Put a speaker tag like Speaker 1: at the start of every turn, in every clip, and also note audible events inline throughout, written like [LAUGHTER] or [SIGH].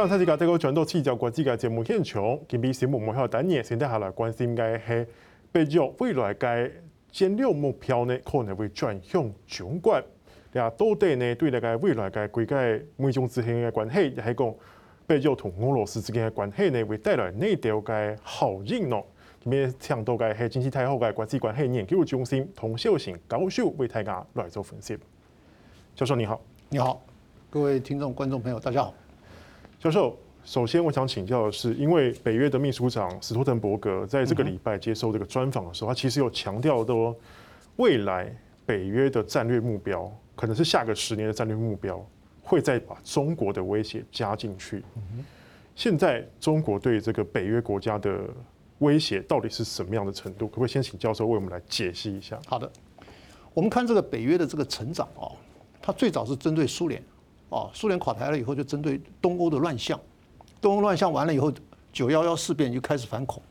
Speaker 1: 欢迎大家再转到聚焦国际嘅节目现场，今日新闻幕后单元先带下来关心嘅系北约未来嘅战略目标呢，可能会转向中国。呀，到底呢对那个未来嘅国家美中之间嘅关系，也系讲北约同俄罗斯之间嘅关系呢，会带来哪条嘅效应咯？今日请到嘅系经济太后嘅国际关系研究中心同秀贤教授为大家来做分析。教授你好，
Speaker 2: 你好，各位听众观众朋友，大家好。
Speaker 1: 教授，首先我想请教的是，因为北约的秘书长斯托滕伯格在这个礼拜接受这个专访的时候，他其实有强调说，未来北约的战略目标可能是下个十年的战略目标，会再把中国的威胁加进去。现在中国对这个北约国家的威胁到底是什么样的程度？可不可以先请教授为我们来解析一下？
Speaker 2: 好的，我们看这个北约的这个成长哦，它最早是针对苏联。哦，苏联垮台了以后，就针对东欧的乱象，东欧乱象完了以后，九幺幺事变就开始反恐，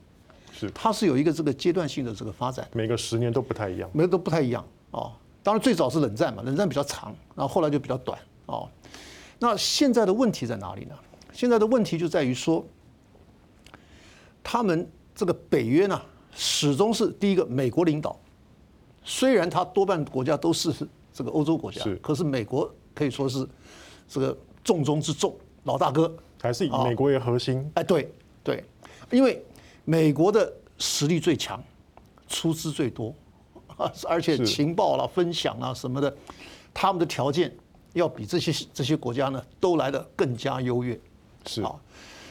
Speaker 1: 是，
Speaker 2: 它是有一个这个阶段性的这个发展，
Speaker 1: 每个十年都不太一样，
Speaker 2: 每个都不太一样哦。当然最早是冷战嘛，冷战比较长，然后后来就比较短哦。那现在的问题在哪里呢？现在的问题就在于说，他们这个北约呢，始终是第一个美国领导，虽然它多半国家都是这个欧洲国家，
Speaker 1: 是，
Speaker 2: 可是美国可以说是。这个重中之重，老大哥
Speaker 1: 还是以美国为核心。
Speaker 2: 哎，对对，因为美国的实力最强，出资最多，[LAUGHS] 而且情报啦、分享啊什么的，他们的条件要比这些这些国家呢都来得更加优越。
Speaker 1: 是
Speaker 2: 啊，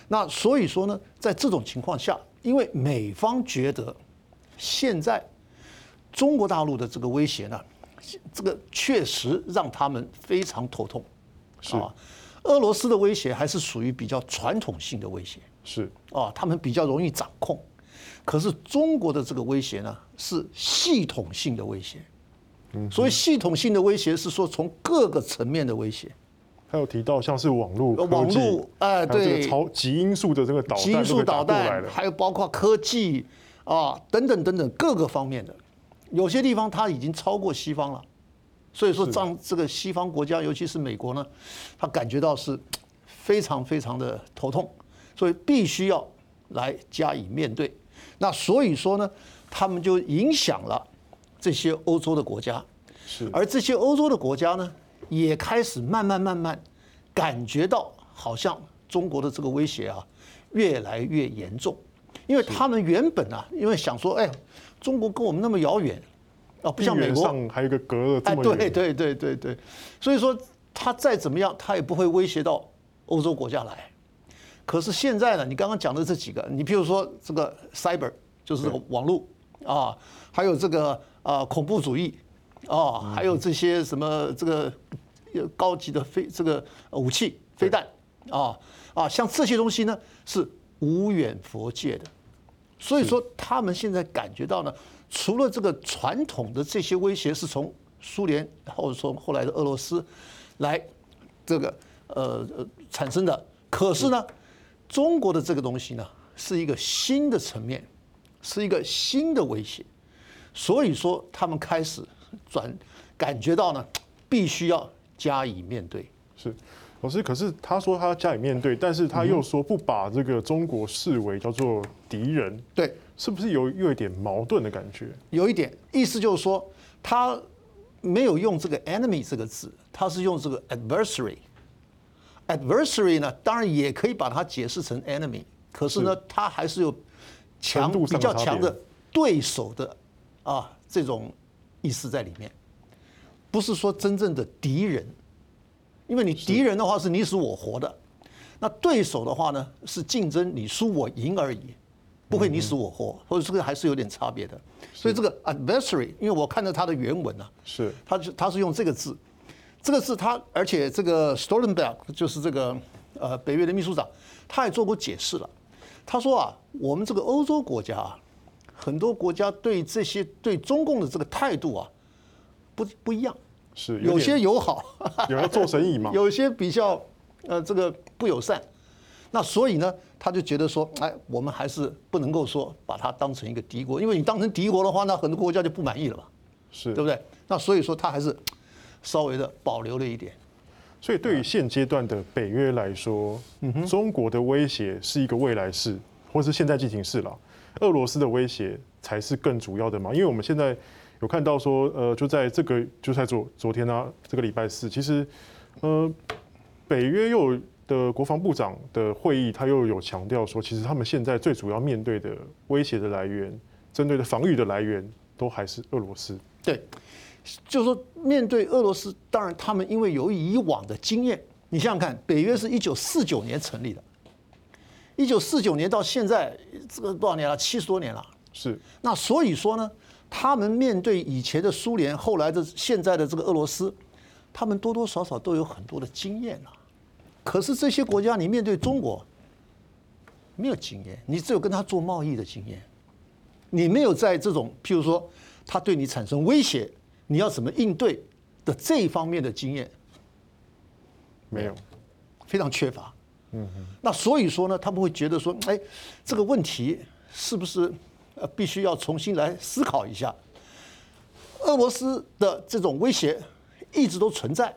Speaker 2: 那所以说呢，在这种情况下，因为美方觉得现在中国大陆的这个威胁呢，这个确实让他们非常头痛。是啊，俄罗斯的威胁还是属于比较传统性的威胁，
Speaker 1: 是
Speaker 2: 啊，他们比较容易掌控。可是中国的这个威胁呢，是系统性的威胁。嗯，所以系统性的威胁是说从各个层面的威胁。
Speaker 1: 还有提到像是网络、
Speaker 2: 网络，哎，对，
Speaker 1: 超极音速的这个导弹，
Speaker 2: 极音速导弹，还有包括科技啊等等等等各个方面的，有些地方它已经超过西方了。所以说，让这个西方国家，尤其是美国呢，他感觉到是非常非常的头痛，所以必须要来加以面对。那所以说呢，他们就影响了这些欧洲的国家，
Speaker 1: 是。
Speaker 2: 而这些欧洲的国家呢，也开始慢慢慢慢感觉到，好像中国的这个威胁啊，越来越严重。因为他们原本啊，因为想说，哎，中国跟我们那么遥远。哦，不像美国
Speaker 1: 上，还有一个隔了这么远。
Speaker 2: 对对对对对，所以说他再怎么样，他也不会威胁到欧洲国家来。可是现在呢，你刚刚讲的这几个，你比如说这个 cyber，就是这个网络啊，还有这个啊恐怖主义啊，还有这些什么这个高级的飞这个武器飞弹啊啊，像这些东西呢是无远佛界的。所以说他们现在感觉到呢。除了这个传统的这些威胁是从苏联或者说后来的俄罗斯来这个呃产生的，可是呢，中国的这个东西呢是一个新的层面，是一个新的威胁，所以说他们开始转感觉到呢，必须要加以面对。
Speaker 1: 是，老师，可是他说他要加以面对，但是他又说不把这个中国视为叫做敌人。
Speaker 2: 对。
Speaker 1: 是不是有有一点矛盾的感觉？
Speaker 2: 有一点意思就是说，他没有用这个 enemy 这个字，他是用这个 adversary。adversary 呢，当然也可以把它解释成 enemy，可是呢，它还是有强比较强的对手的啊这种意思在里面，不是说真正的敌人，因为你敌人的话是你死我活的，那对手的话呢是竞争你输我赢而已。不会你死我活，或者这个还是有点差别的。所以这个 adversary，因为我看到它的原文呢，
Speaker 1: 是，
Speaker 2: 他是他是用这个字，这个字他，而且这个 Stoltenberg 就是这个呃北约的秘书长，他也做过解释了。他说啊，我们这个欧洲国家啊，很多国家对这些对中共的这个态度啊，不不一样，
Speaker 1: 是
Speaker 2: 有些友好，
Speaker 1: 有人做生意嘛，[LAUGHS]
Speaker 2: 有些比较呃这个不友善。那所以呢，他就觉得说，哎，我们还是不能够说把它当成一个敌国，因为你当成敌国的话，那很多国家就不满意了嘛，
Speaker 1: 是，
Speaker 2: 对不对？那所以说他还是稍微的保留了一点。
Speaker 1: 所以对于现阶段的北约来说，中国的威胁是一个未来式，或是现在进行式了。俄罗斯的威胁才是更主要的嘛？因为我们现在有看到说，呃，就在这个就在昨昨天啊，这个礼拜四，其实，呃，北约又有的国防部长的会议，他又有强调说，其实他们现在最主要面对的威胁的来源，针对的防御的来源，都还是俄罗斯。
Speaker 2: 对。就是说，面对俄罗斯，当然他们因为有以往的经验，你想想看，北约是一九四九年成立的，一九四九年到现在这个多少年了？七十多年了。
Speaker 1: 是。
Speaker 2: 那所以说呢，他们面对以前的苏联，后来的现在的这个俄罗斯，他们多多少少都有很多的经验了。可是这些国家，你面对中国，没有经验，你只有跟他做贸易的经验，你没有在这种譬如说他对你产生威胁。你要怎么应对的这一方面的经验
Speaker 1: 没有，
Speaker 2: 非常缺乏。嗯哼。那所以说呢，他们会觉得说，哎，这个问题是不是呃必须要重新来思考一下？俄罗斯的这种威胁一直都存在，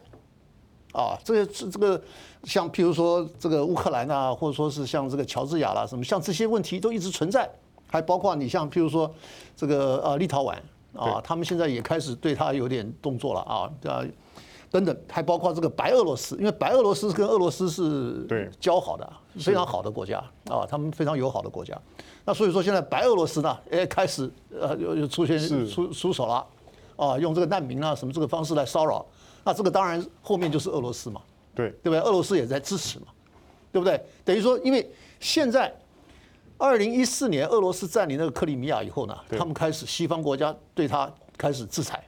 Speaker 2: 啊，这个这个像譬如说这个乌克兰啊，或者说是像这个乔治亚啦什么，像这些问题都一直存在，还包括你像譬如说这个呃立陶宛。啊，他们现在也开始对他有点动作了啊，啊，等等，还包括这个白俄罗斯，因为白俄罗斯跟俄罗斯是交好的，非常好的国家啊，他们非常友好的国家。那所以说现在白俄罗斯呢，哎，开始呃又又出现出出手了，啊，用这个难民啊什么这个方式来骚扰，那这个当然后面就是俄罗斯嘛，
Speaker 1: 对
Speaker 2: 对不对？俄罗斯也在支持嘛，对不对？等于说，因为现在。二零一四年，俄罗斯占领那个克里米亚以后呢，他们开始西方国家对他开始制裁。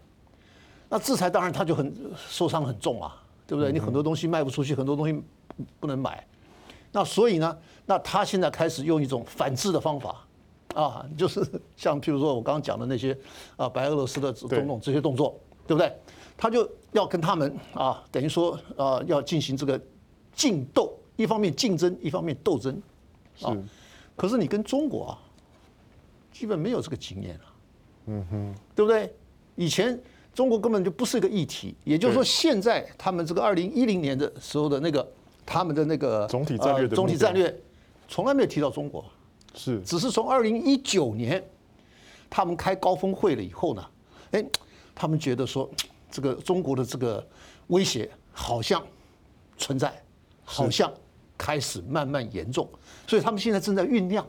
Speaker 2: 那制裁当然他就很受伤很重啊，对不对？你很多东西卖不出去，很多东西不能买。那所以呢，那他现在开始用一种反制的方法啊，就是 [LAUGHS] 像譬如说我刚刚讲的那些啊，白俄罗斯的总统这些动作，对不对？他就要跟他们啊，等于说啊，要进行这个竞斗，一方面竞争，一方面斗争啊。可是你跟中国啊，基本没有这个经验啊，嗯哼，对不对？以前中国根本就不是一个议题，也就是说，现在他们这个二零一零年的时候的那个他们的那个
Speaker 1: 总体战略的
Speaker 2: 总体战略，从来没有提到中国，
Speaker 1: 是，
Speaker 2: 只是从二零一九年他们开高峰会了以后呢，哎，他们觉得说这个中国的这个威胁好像存在，好像。开始慢慢严重，所以他们现在正在酝酿，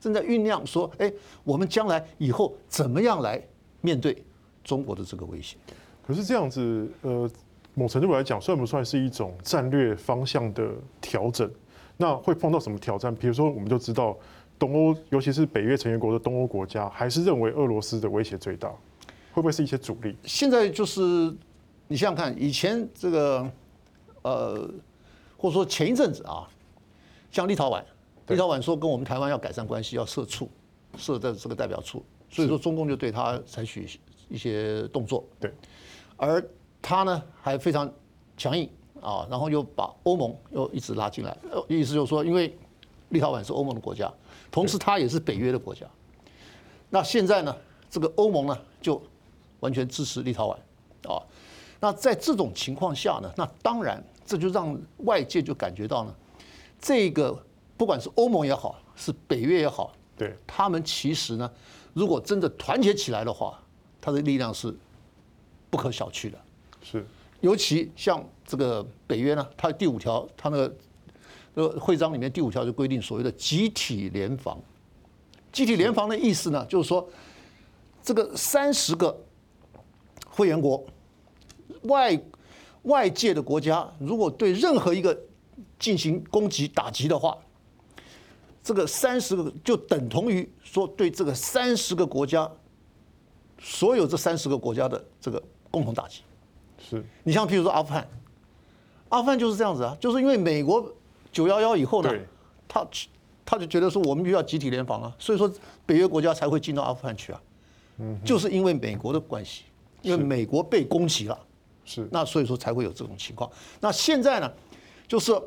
Speaker 2: 正在酝酿说：“哎，我们将来以后怎么样来面对中国的这个威胁？”
Speaker 1: 可是这样子，呃，某程度来讲，算不算是一种战略方向的调整？那会碰到什么挑战？比如说，我们就知道东欧，尤其是北约成员国的东欧国家，还是认为俄罗斯的威胁最大，会不会是一些阻力？
Speaker 2: 现在就是你想想看，以前这个，呃。或者说前一阵子啊，像立陶宛，立陶宛说跟我们台湾要改善关系，要设处，设在这个代表处，所以说中共就对他采取一些动作。
Speaker 1: 对，
Speaker 2: 而他呢还非常强硬啊，然后又把欧盟又一直拉进来，意思就是说，因为立陶宛是欧盟的国家，同时他也是北约的国家，那现在呢，这个欧盟呢就完全支持立陶宛啊，那在这种情况下呢，那当然。这就让外界就感觉到呢，这个不管是欧盟也好，是北约也好，
Speaker 1: 对，
Speaker 2: 他们其实呢，如果真的团结起来的话，它的力量是不可小觑的。
Speaker 1: 是，
Speaker 2: 尤其像这个北约呢，它第五条，它那个呃会章里面第五条就规定所谓的集体联防。集体联防的意思呢，就是说这个三十个会员国外。外界的国家如果对任何一个进行攻击打击的话，这个三十个就等同于说对这个三十个国家，所有这三十个国家的这个共同打击。
Speaker 1: 是
Speaker 2: 你像譬如说阿富汗，阿富汗就是这样子啊，就是因为美国九幺幺以后呢，他他就觉得说我们就要集体联防啊，所以说北约国家才会进到阿富汗去啊，嗯，就是因为美国的关系，因为美国被攻击了。
Speaker 1: 是，
Speaker 2: 那所以说才会有这种情况。那现在呢，就是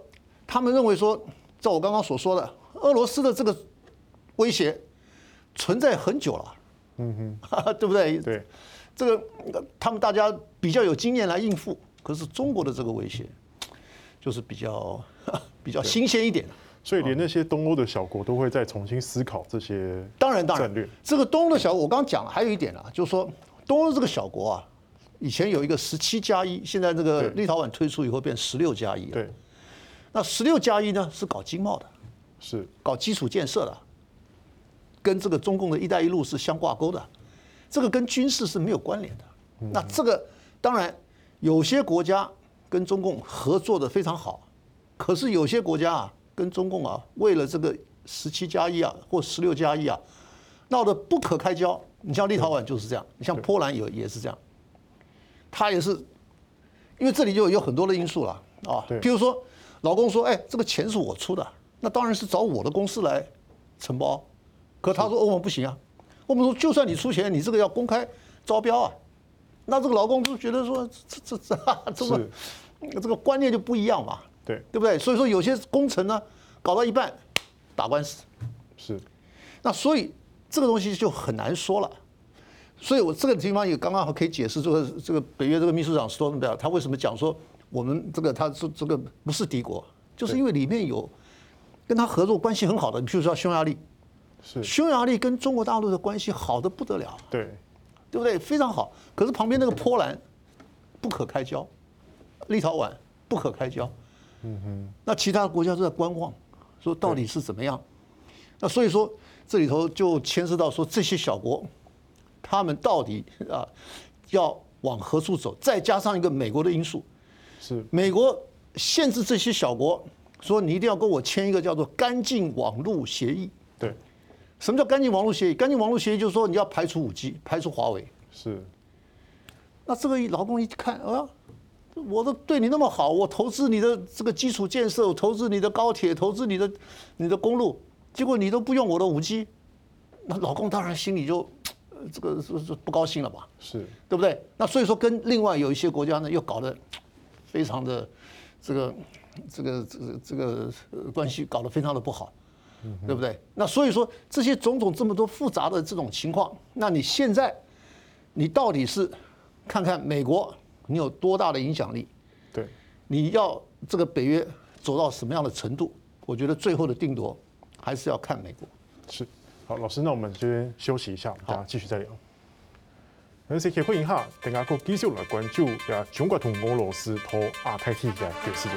Speaker 2: 他们认为说，照我刚刚所说的，俄罗斯的这个威胁存在很久了，嗯哼，[LAUGHS] 对不对？
Speaker 1: 对，
Speaker 2: 这个他们大家比较有经验来应付。可是中国的这个威胁就是比较 [LAUGHS] 比较新鲜一点。
Speaker 1: 所以连那些东欧的小国都会再重新思考这些
Speaker 2: 当然当然，这个东欧的小国，我刚刚讲了，还有一点啊，就是说东欧这个小国啊，以前有一个十七加一，现在这个立陶宛推出以后变十六加一。
Speaker 1: 对。
Speaker 2: 那十六加一呢，是搞经贸的，
Speaker 1: 是
Speaker 2: 搞基础建设的，跟这个中共的一带一路是相挂钩的，这个跟军事是没有关联的。那这个当然有些国家跟中共合作的非常好，可是有些国家啊。跟中共啊，为了这个十七加一啊，或十六加一啊，闹得不可开交。你像立陶宛就是这样，你像波兰也也是这样，他也是，因为这里就有很多的因素了啊。譬如说，老公说：“哎，这个钱是我出的，那当然是找我的公司来承包。”可他说：“欧盟不行啊，我们说就算你出钱，你这个要公开招标啊。”那这个老公就觉得说：“这这这 [LAUGHS] 这个这个观念就不一样嘛。”
Speaker 1: 对，
Speaker 2: 对不对？所以说有些工程呢，搞到一半打官司，
Speaker 1: 是。
Speaker 2: 那所以这个东西就很难说了。所以我这个地方也刚刚好可以解释这个这个北约这个秘书长斯托滕贝尔他为什么讲说我们这个他说这个不是敌国，就是因为里面有跟他合作关系很好的，你比如说匈牙利，
Speaker 1: 是。
Speaker 2: 匈牙利跟中国大陆的关系好的不得了，
Speaker 1: 对，
Speaker 2: 对不对？非常好。可是旁边那个波兰不可开交，立陶宛不可开交。嗯哼，那其他的国家都在观望，说到底是怎么样？那所以说这里头就牵涉到说这些小国，他们到底啊要往何处走？再加上一个美国的因素，
Speaker 1: 是
Speaker 2: 美国限制这些小国，说你一定要跟我签一个叫做干净网络协议。
Speaker 1: 对，
Speaker 2: 什么叫干净网络协议？干净网络协议就是说你要排除五 G，排除华为。
Speaker 1: 是，
Speaker 2: 那这个老公一看啊。我都对你那么好，我投资你的这个基础建设，我投资你的高铁，投资你的你的公路，结果你都不用我的五 G，那老公当然心里就这个是是不高兴了吧？
Speaker 1: 是
Speaker 2: 对不对？那所以说跟另外有一些国家呢，又搞得非常的这个这个这个这个关系搞得非常的不好，对不对？那所以说这些种种这么多复杂的这种情况，那你现在你到底是看看美国？你有多大的影响力？
Speaker 1: 对，
Speaker 2: 你要这个北约走到什么样的程度？我觉得最后的定夺还是要看美国。
Speaker 1: 是，好，老师，那我们先休息一下，好继续再聊。那先回应一下，等下个继续来关注啊，中国同俄罗斯同亚太地区的局势。